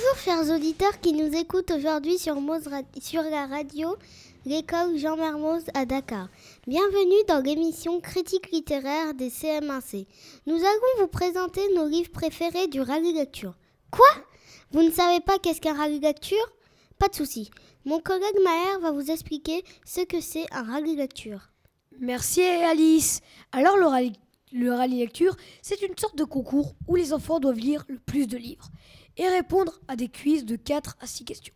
Bonjour chers auditeurs qui nous écoutent aujourd'hui sur, sur la radio l'école Jean Mermoz à Dakar. Bienvenue dans l'émission Critique littéraire des CM1C. Nous allons vous présenter nos livres préférés du rallye lecture. Quoi? Vous ne savez pas qu'est-ce qu'un rallye lecture? Pas de souci. Mon collègue Maher va vous expliquer ce que c'est un rallye lecture. Merci Alice. Alors le rallye, le rallye lecture, c'est une sorte de concours où les enfants doivent lire le plus de livres et répondre à des quiz de 4 à 6 questions.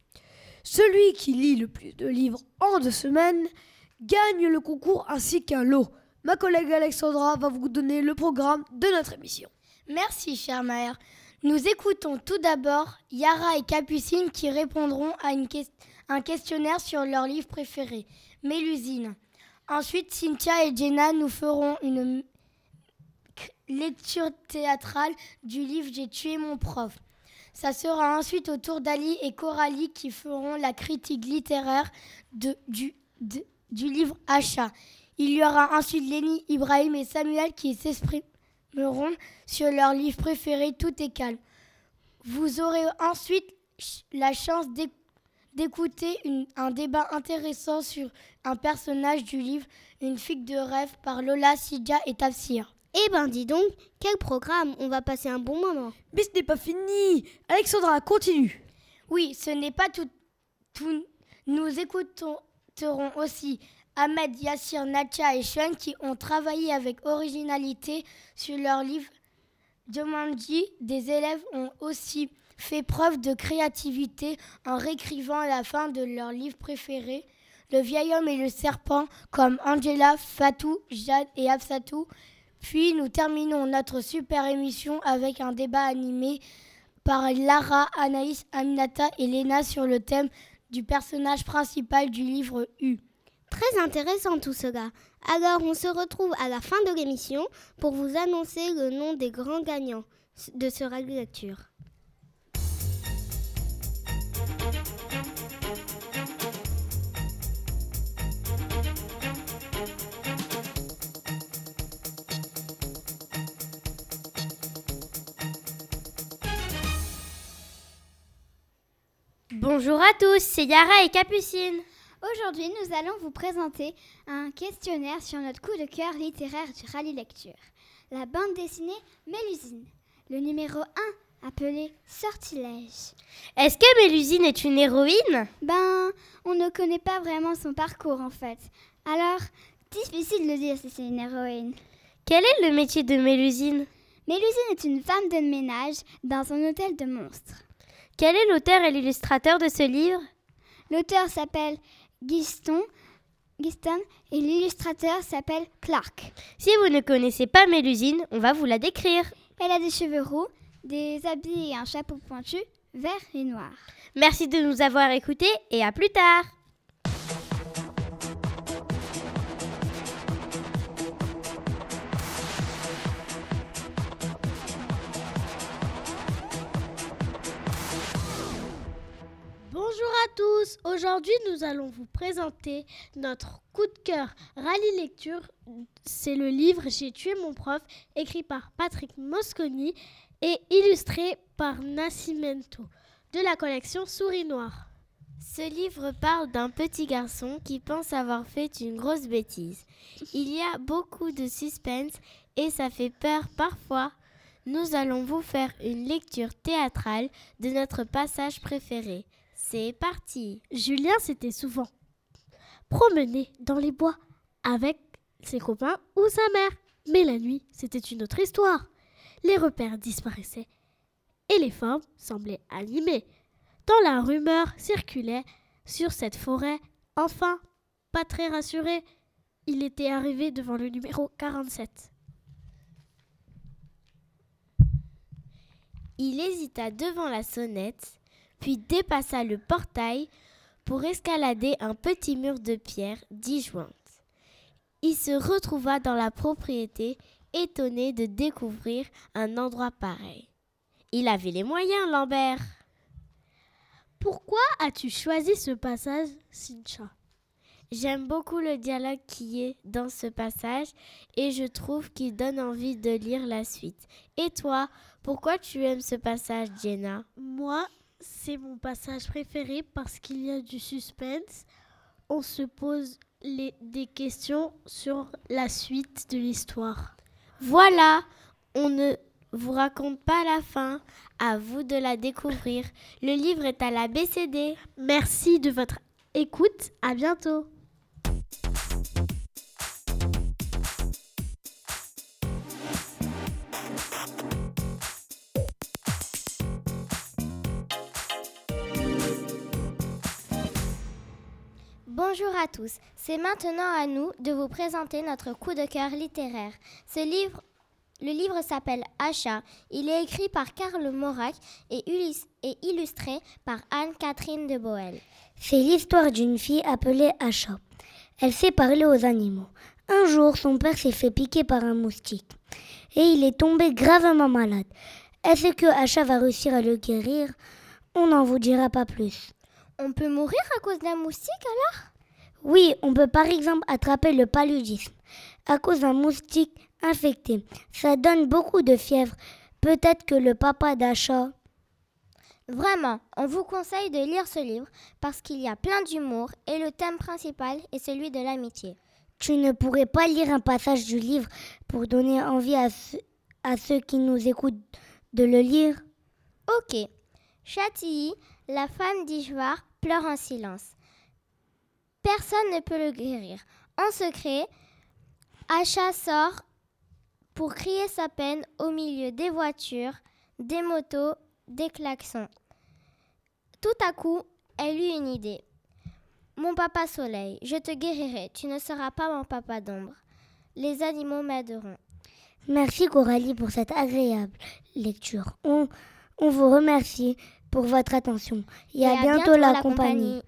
Celui qui lit le plus de livres en deux semaines gagne le concours ainsi qu'un lot. Ma collègue Alexandra va vous donner le programme de notre émission. Merci, chère mère. Nous écoutons tout d'abord Yara et Capucine qui répondront à un questionnaire sur leur livre préféré, Mélusine. Ensuite, Cynthia et Jenna nous feront une lecture théâtrale du livre J'ai tué mon prof. Ça sera ensuite au tour d'Ali et Coralie qui feront la critique littéraire du livre Achat. Il y aura ensuite Lenny, Ibrahim et Samuel qui s'exprimeront sur leur livre préféré Tout est calme. Vous aurez ensuite la chance d'écouter un débat intéressant sur un personnage du livre Une figue de rêve par Lola, Sidia et Tafsir. Eh ben dis donc, quel programme On va passer un bon moment. Mais ce n'est pas fini Alexandra, continue Oui, ce n'est pas tout, tout. Nous écouterons aussi Ahmed, Yassir, Natcha et Sean qui ont travaillé avec originalité sur leur livre Jumanji. Des élèves ont aussi fait preuve de créativité en réécrivant la fin de leur livre préféré, Le vieil homme et le serpent, comme Angela, Fatou, Jade et Absatou puis nous terminons notre super émission avec un débat animé par Lara, Anaïs, Aminata et Léna sur le thème du personnage principal du livre U. Très intéressant tout cela. Alors on se retrouve à la fin de l'émission pour vous annoncer le nom des grands gagnants de ce radio lecture. Bonjour à tous, c'est Yara et Capucine. Aujourd'hui, nous allons vous présenter un questionnaire sur notre coup de cœur littéraire du rallye lecture. La bande dessinée Mélusine. Le numéro 1, appelé Sortilège. Est-ce que Mélusine est une héroïne? Ben, on ne connaît pas vraiment son parcours en fait. Alors, difficile de dire si c'est une héroïne. Quel est le métier de Mélusine? Mélusine est une femme de ménage dans un hôtel de monstres. Quel est l'auteur et l'illustrateur de ce livre? L'auteur s'appelle Giston, Giston et l'illustrateur s'appelle Clark. Si vous ne connaissez pas Mélusine, on va vous la décrire. Elle a des cheveux roux, des habits et un chapeau pointu, vert et noir. Merci de nous avoir écoutés et à plus tard. À tous, aujourd'hui nous allons vous présenter notre coup de cœur rallye lecture. C'est le livre J'ai tué mon prof, écrit par Patrick Mosconi et illustré par Nascimento de la collection Souris Noire. Ce livre parle d'un petit garçon qui pense avoir fait une grosse bêtise. Il y a beaucoup de suspense et ça fait peur parfois. Nous allons vous faire une lecture théâtrale de notre passage préféré. C'est parti. Julien s'était souvent promené dans les bois avec ses copains ou sa mère. Mais la nuit, c'était une autre histoire. Les repères disparaissaient et les formes semblaient animées. Tant la rumeur circulait sur cette forêt, enfin, pas très rassuré, il était arrivé devant le numéro 47. Il hésita devant la sonnette puis dépassa le portail pour escalader un petit mur de pierre disjointe. Il se retrouva dans la propriété, étonné de découvrir un endroit pareil. Il avait les moyens, Lambert. Pourquoi as-tu choisi ce passage, Sincha? J'aime beaucoup le dialogue qui est dans ce passage et je trouve qu'il donne envie de lire la suite. Et toi, pourquoi tu aimes ce passage, Jenna? Moi, c'est mon passage préféré parce qu'il y a du suspense. On se pose des questions sur la suite de l'histoire. Voilà, on ne vous raconte pas la fin. À vous de la découvrir. Le livre est à la BCD. Merci de votre écoute. À bientôt. Bonjour à tous, c'est maintenant à nous de vous présenter notre coup de cœur littéraire. Ce livre, le livre s'appelle Achat. Il est écrit par Karl Morak et, et illustré par Anne-Catherine de Boel. C'est l'histoire d'une fille appelée Achat. Elle sait parler aux animaux. Un jour, son père s'est fait piquer par un moustique et il est tombé gravement malade. Est-ce que Achat va réussir à le guérir? On n'en vous dira pas plus. On peut mourir à cause d'un moustique alors? Oui, on peut par exemple attraper le paludisme à cause d'un moustique infecté. Ça donne beaucoup de fièvre. Peut-être que le papa d'achat. Vraiment, on vous conseille de lire ce livre parce qu'il y a plein d'humour et le thème principal est celui de l'amitié. Tu ne pourrais pas lire un passage du livre pour donner envie à, à ceux qui nous écoutent de le lire? Ok. Chantilly la femme d'Ijoire pleure en silence. Personne ne peut le guérir. En secret, Acha sort pour crier sa peine au milieu des voitures, des motos, des klaxons. Tout à coup, elle eut une idée. Mon papa soleil, je te guérirai, tu ne seras pas mon papa d'ombre. Les animaux m'aideront. Merci Coralie pour cette agréable lecture. On, on vous remercie pour votre attention et, à, bientôt, la, compagnie.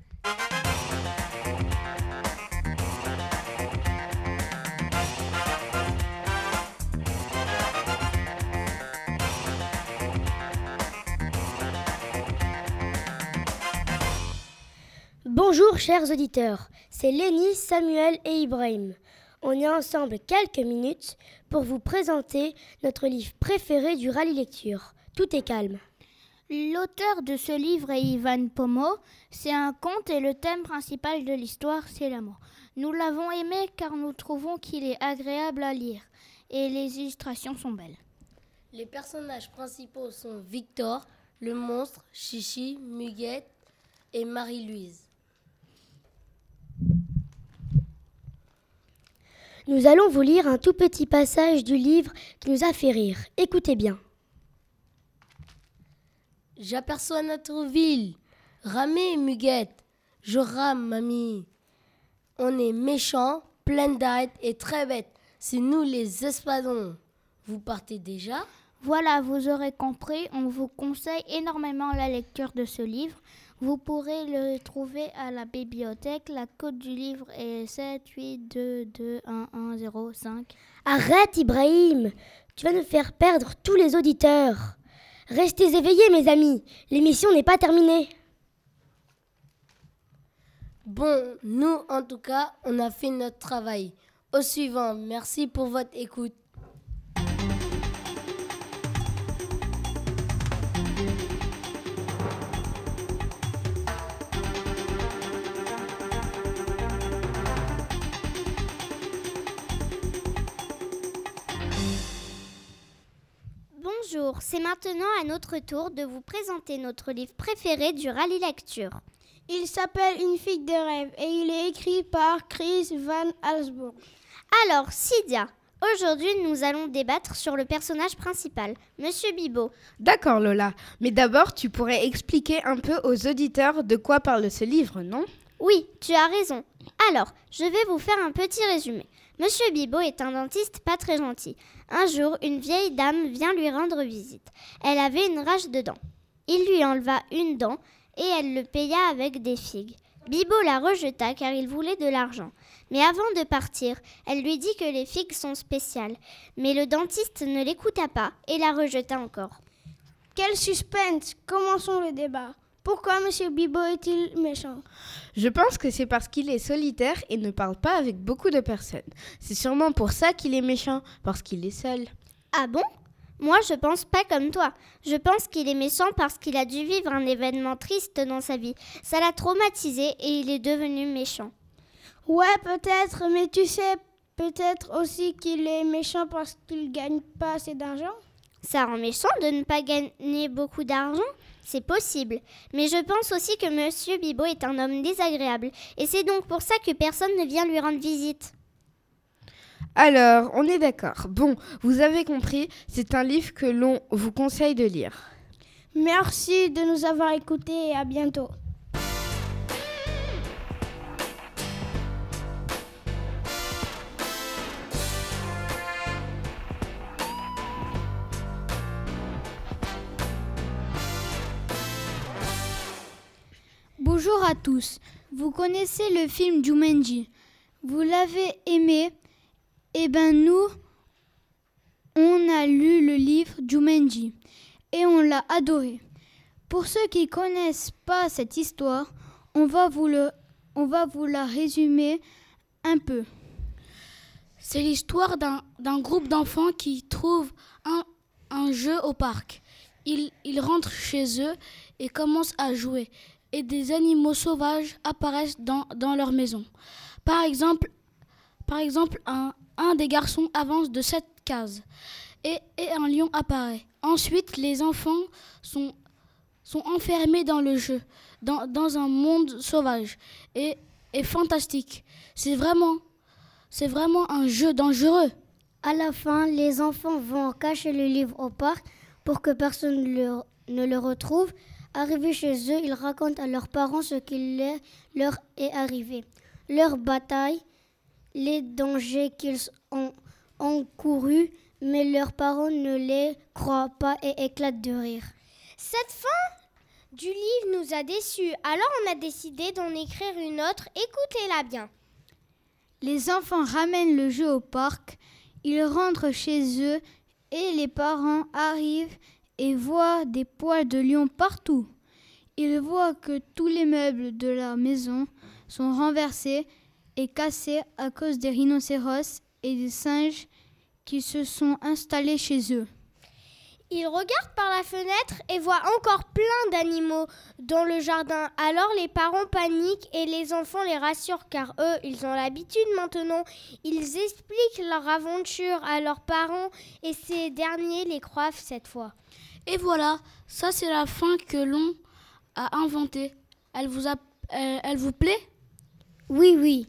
Bonjour chers auditeurs, c'est Lénie, Samuel et Ibrahim. On est ensemble quelques minutes pour vous présenter notre livre préféré du rallye lecture. Tout est calme. L'auteur de ce livre est Ivan Pomo. C'est un conte et le thème principal de l'histoire, c'est l'amour. Nous l'avons aimé car nous trouvons qu'il est agréable à lire et les illustrations sont belles. Les personnages principaux sont Victor, le monstre, Chichi, Muguette et Marie-Louise. Nous allons vous lire un tout petit passage du livre qui nous a fait rire. Écoutez bien. J'aperçois notre ville. Ramez, Muguette. Je rame, mamie. On est méchants, plein d'arêtes et très bêtes. C'est nous les espadons. Vous partez déjà? Voilà, vous aurez compris. On vous conseille énormément la lecture de ce livre. Vous pourrez le trouver à la bibliothèque. La code du livre est 7 8 2 2 1 1 0 5. Arrête, Ibrahim Tu vas nous faire perdre tous les auditeurs. Restez éveillés, mes amis. L'émission n'est pas terminée. Bon, nous, en tout cas, on a fait notre travail. Au suivant, merci pour votre écoute. Bonjour, c'est maintenant à notre tour de vous présenter notre livre préféré du rallye lecture. Il s'appelle Une fille de rêve et il est écrit par Chris Van Allsburg. Alors, Sidia, aujourd'hui nous allons débattre sur le personnage principal, Monsieur Bibot. D'accord Lola, mais d'abord tu pourrais expliquer un peu aux auditeurs de quoi parle ce livre, non? Oui, tu as raison. Alors, je vais vous faire un petit résumé. Monsieur Bibot est un dentiste pas très gentil. Un jour, une vieille dame vient lui rendre visite. Elle avait une rage de dents. Il lui enleva une dent et elle le paya avec des figues. Bibot la rejeta car il voulait de l'argent. Mais avant de partir, elle lui dit que les figues sont spéciales. Mais le dentiste ne l'écouta pas et la rejeta encore. Quel suspense Commençons le débat. Pourquoi M. Bibot est-il méchant? Je pense que c'est parce qu'il est solitaire et ne parle pas avec beaucoup de personnes. C'est sûrement pour ça qu'il est méchant, parce qu'il est seul. Ah bon? Moi, je pense pas comme toi. Je pense qu'il est méchant parce qu'il a dû vivre un événement triste dans sa vie. Ça l'a traumatisé et il est devenu méchant. Ouais, peut-être, mais tu sais, peut-être aussi qu'il est méchant parce qu'il gagne pas assez d'argent? Ça rend méchant de ne pas gagner beaucoup d'argent? C'est possible. Mais je pense aussi que Monsieur Bibo est un homme désagréable. Et c'est donc pour ça que personne ne vient lui rendre visite. Alors, on est d'accord. Bon, vous avez compris, c'est un livre que l'on vous conseille de lire. Merci de nous avoir écoutés et à bientôt. Bonjour à tous. Vous connaissez le film Jumanji. Vous l'avez aimé? Eh bien nous, on a lu le livre Jumanji et on l'a adoré. Pour ceux qui connaissent pas cette histoire, on va vous, le, on va vous la résumer un peu. C'est l'histoire d'un groupe d'enfants qui trouvent un, jeu au parc. Ils rentrent chez eux et commencent à jouer et des animaux sauvages apparaissent dans, dans leur maison. Par exemple, par exemple un, un des garçons avance de cette case et, et, un lion apparaît. Ensuite, les enfants sont, sont enfermés dans le jeu, dans, dans un monde sauvage et, et fantastique. C'est vraiment, c'est vraiment un jeu dangereux. À la fin, les enfants vont cacher le livre au parc pour que personne le, ne le retrouve. Arrivés chez eux, ils racontent à leurs parents ce qui leur est arrivé, leur bataille, les dangers qu'ils ont encourus, mais leurs parents ne les croient pas et éclatent de rire. Cette fin du livre nous a déçus, alors on a décidé d'en écrire une autre. Écoutez-la bien. Les enfants ramènent le jeu au parc, ils rentrent chez eux et les parents arrivent et voit des poils de lion partout. Il voit que tous les meubles de la maison sont renversés et cassés à cause des rhinocéros et des singes qui se sont installés chez eux. Il regarde par la fenêtre et voit encore plein d'animaux dans le jardin. Alors les parents paniquent et les enfants les rassurent car eux, ils ont l'habitude maintenant. Ils expliquent leur aventure à leurs parents et ces derniers les croient cette fois. Et voilà, ça c'est la fin que l'on a inventée. Elle vous, a, euh, elle vous plaît? Oui, oui.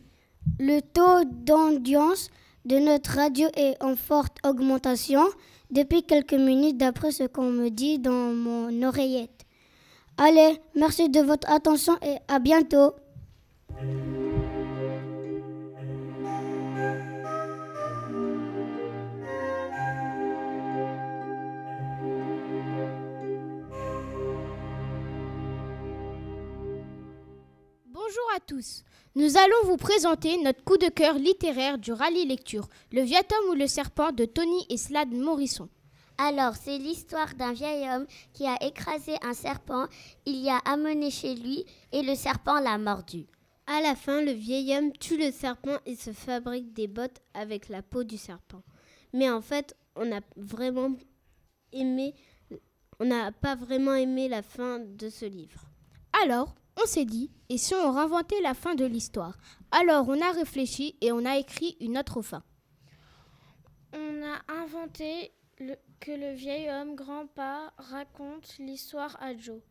Le taux d'audience de notre radio est en forte augmentation depuis quelques minutes d'après ce qu'on me dit dans mon oreillette. Allez, merci de votre attention et à bientôt. À tous. Nous allons vous présenter notre coup de cœur littéraire du rallye lecture, Le Vieux homme ou le serpent de Tony et Slade Morisson. Alors, c'est l'histoire d'un vieil homme qui a écrasé un serpent, il y a amené chez lui et le serpent l'a mordu. À la fin, le vieil homme tue le serpent et se fabrique des bottes avec la peau du serpent. Mais en fait, on a vraiment aimé on n'a pas vraiment aimé la fin de ce livre. Alors, on s'est dit, et si on réinventait la fin de l'histoire? Alors on a réfléchi et on a écrit une autre fin. On a inventé que le vieil homme grand-père raconte l'histoire à Joe.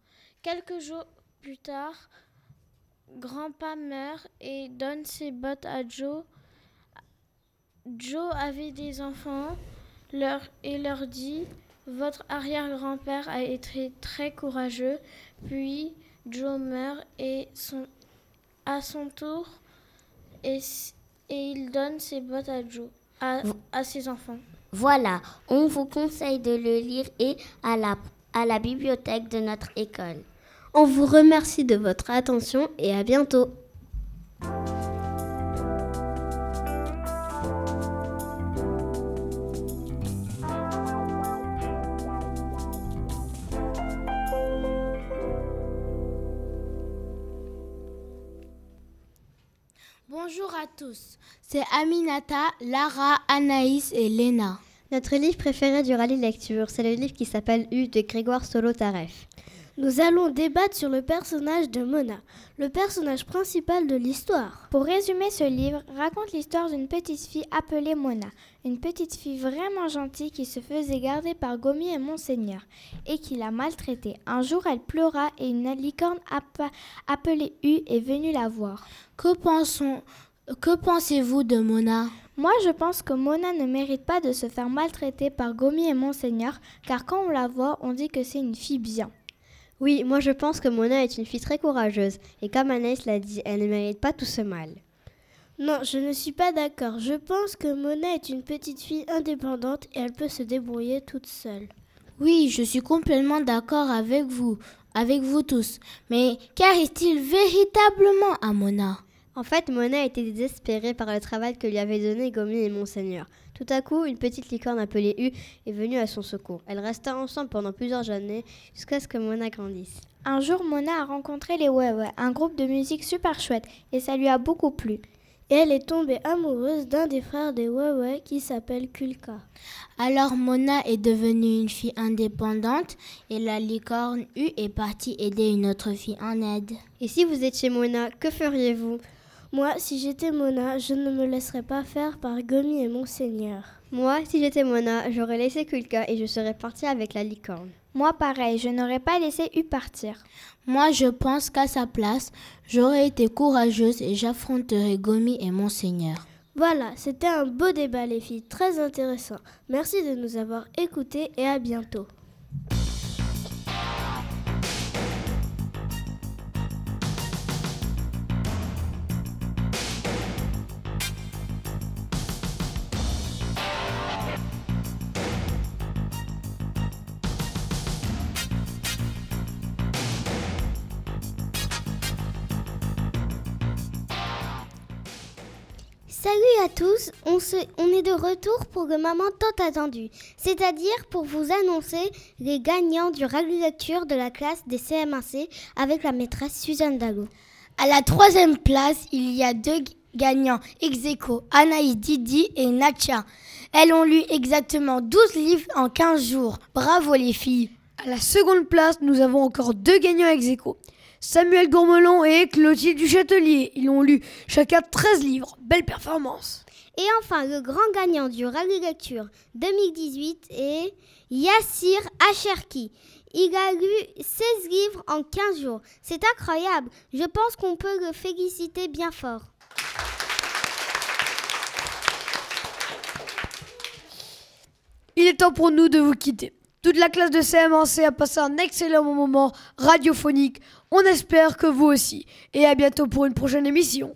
Quelques jours plus tard, grand-père meurt et donne ses bottes à Joe. Joe avait des enfants leur, et leur dit Votre arrière-grand-père a été très courageux. Puis Joe meurt et son, à son tour et, et, il donne ses bottes à Joe, à, à, ses enfants. Voilà, on vous conseille de le lire et à la, à la bibliothèque de notre école. On vous remercie de votre attention et à bientôt. Tous, c'est Aminata, Lara, Anaïs et Léna. Notre livre préféré du rallye lecture, c'est le livre qui s'appelle U de Grégoire Solo-Taref. Nous allons débattre sur le personnage de Mona, le personnage principal de l'histoire. Pour résumer ce livre, raconte l'histoire d'une petite fille appelée Mona, une petite fille vraiment gentille qui se faisait garder par Gomi et Monseigneur et qui l'a maltraitée. Un jour, elle pleura et une licorne appelée U est venue la voir. Que pensons que pensez-vous de Mona? Moi, je pense que Mona ne mérite pas de se faire maltraiter par Gomi et Monseigneur, car quand on la voit, on dit que c'est une fille bien. Oui, moi je pense que Mona est une fille très courageuse, et comme Anaïs l'a dit, elle ne mérite pas tout ce mal. Non, je ne suis pas d'accord. Je pense que Mona est une petite fille indépendante et elle peut se débrouiller toute seule. Oui, je suis complètement d'accord avec vous, avec vous tous. Mais qu'arrive-t-il véritablement à Mona? En fait, Mona était désespérée par le travail que lui avaient donné Gomi et Monseigneur. Tout à coup, une petite licorne appelée U est venue à son secours. Elle resta ensemble pendant plusieurs années jusqu'à ce que Mona grandisse. Un jour, Mona a rencontré les Wewe, un groupe de musique super chouette, et ça lui a beaucoup plu. Et elle est tombée amoureuse d'un des frères des Wewe qui s'appelle Kulka. Alors Mona est devenue une fille indépendante et la licorne U est partie aider une autre fille en aide. Et si vous êtes chez Mona, que feriez-vous? Moi, si j'étais Mona, je ne me laisserais pas faire par Gomi et Monseigneur. Moi, si j'étais Mona, j'aurais laissé Kulka et je serais partie avec la licorne. Moi, pareil, je n'aurais pas laissé U partir. Moi, je pense qu'à sa place, j'aurais été courageuse et j'affronterais Gomi et Monseigneur. Voilà, c'était un beau débat, les filles, très intéressant. Merci de nous avoir écoutés et à bientôt. Salut à tous, on, on, est de retour pour le moment tant attendu, c'est-à-dire pour vous annoncer les gagnants du rallye lecture de la classe des CM1C avec la maîtresse Suzanne Dago. À la troisième place, il y a deux gagnants ex Anaïs Didi et Nacha. Elles ont lu exactement 12 livres en 15 jours. Bravo les filles. À la seconde place, nous avons encore deux gagnants ex Samuel Gourmelon et Clotilde du Châtelier. Ils ont lu chacun 13 livres. Belle performance. Et enfin, le grand gagnant du Rallye Lecture 2018 est Yassir Acherki. Il a lu 16 livres en 15 jours. C'est incroyable. Je pense qu'on peut le féliciter bien fort. Il est temps pour nous de vous quitter. Toute la classe de CM1C a passé un excellent moment radiophonique. On espère que vous aussi. Et à bientôt pour une prochaine émission.